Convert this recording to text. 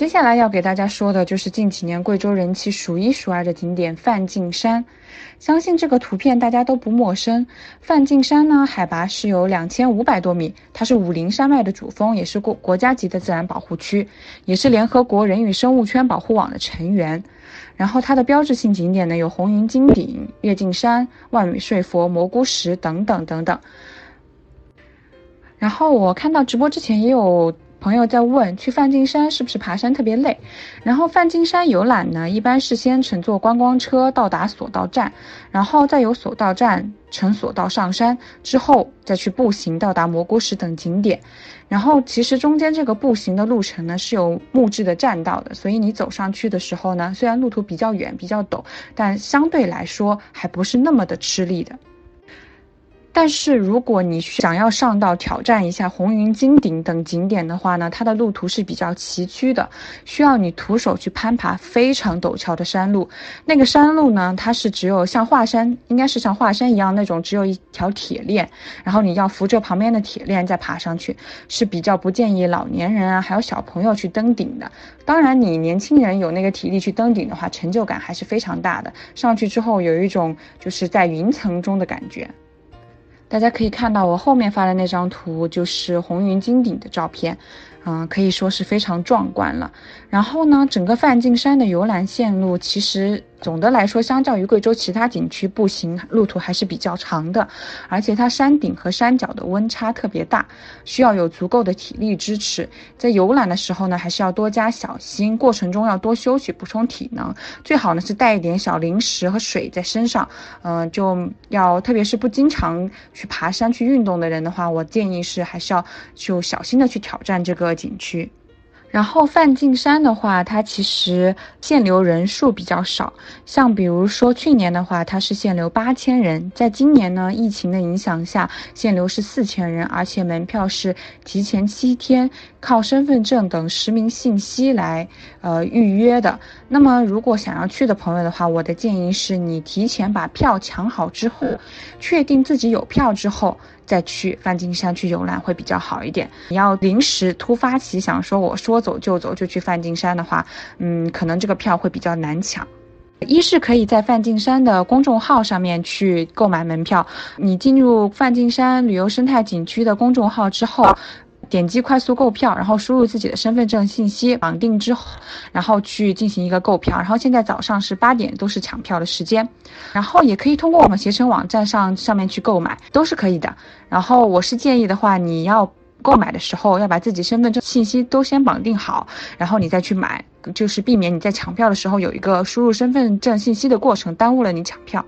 接下来要给大家说的就是近几年贵州人气数一数二的景点梵净山。相信这个图片大家都不陌生。梵净山呢，海拔是有两千五百多米，它是武陵山脉的主峰，也是国国家级的自然保护区，也是联合国人与生物圈保护网的成员。然后它的标志性景点呢，有红云金顶、月镜山、万米睡佛、蘑菇石等等等等。然后我看到直播之前也有。朋友在问去梵净山是不是爬山特别累，然后梵净山游览呢，一般是先乘坐观光车到达索道站，然后再由索道站乘索道上山，之后再去步行到达蘑菇石等景点。然后其实中间这个步行的路程呢是有木质的栈道的，所以你走上去的时候呢，虽然路途比较远比较陡，但相对来说还不是那么的吃力的。但是如果你想要上到挑战一下红云金顶等景点的话呢，它的路途是比较崎岖的，需要你徒手去攀爬非常陡峭的山路。那个山路呢，它是只有像华山，应该是像华山一样那种只有一条铁链，然后你要扶着旁边的铁链再爬上去，是比较不建议老年人啊还有小朋友去登顶的。当然，你年轻人有那个体力去登顶的话，成就感还是非常大的。上去之后有一种就是在云层中的感觉。大家可以看到我后面发的那张图，就是红云金顶的照片。嗯，可以说是非常壮观了。然后呢，整个梵净山的游览线路，其实总的来说，相较于贵州其他景区，步行路途还是比较长的。而且它山顶和山脚的温差特别大，需要有足够的体力支持。在游览的时候呢，还是要多加小心，过程中要多休息，补充体能。最好呢是带一点小零食和水在身上。嗯，就要特别是不经常去爬山去运动的人的话，我建议是还是要就小心的去挑战这个景区。然后梵净山的话，它其实限流人数比较少，像比如说去年的话，它是限流八千人，在今年呢，疫情的影响下，限流是四千人，而且门票是提前七天靠身份证等实名信息来呃预约的。那么如果想要去的朋友的话，我的建议是你提前把票抢好之后，确定自己有票之后再去梵净山去游览会比较好一点。你要临时突发奇想说，我说。走就走，就去梵净山的话，嗯，可能这个票会比较难抢。一是可以在梵净山的公众号上面去购买门票。你进入梵净山旅游生态景区的公众号之后，点击快速购票，然后输入自己的身份证信息，绑定之后，然后去进行一个购票。然后现在早上是八点，都是抢票的时间。然后也可以通过我们携程网站上上面去购买，都是可以的。然后我是建议的话，你要。购买的时候要把自己身份证信息都先绑定好，然后你再去买，就是避免你在抢票的时候有一个输入身份证信息的过程耽误了你抢票。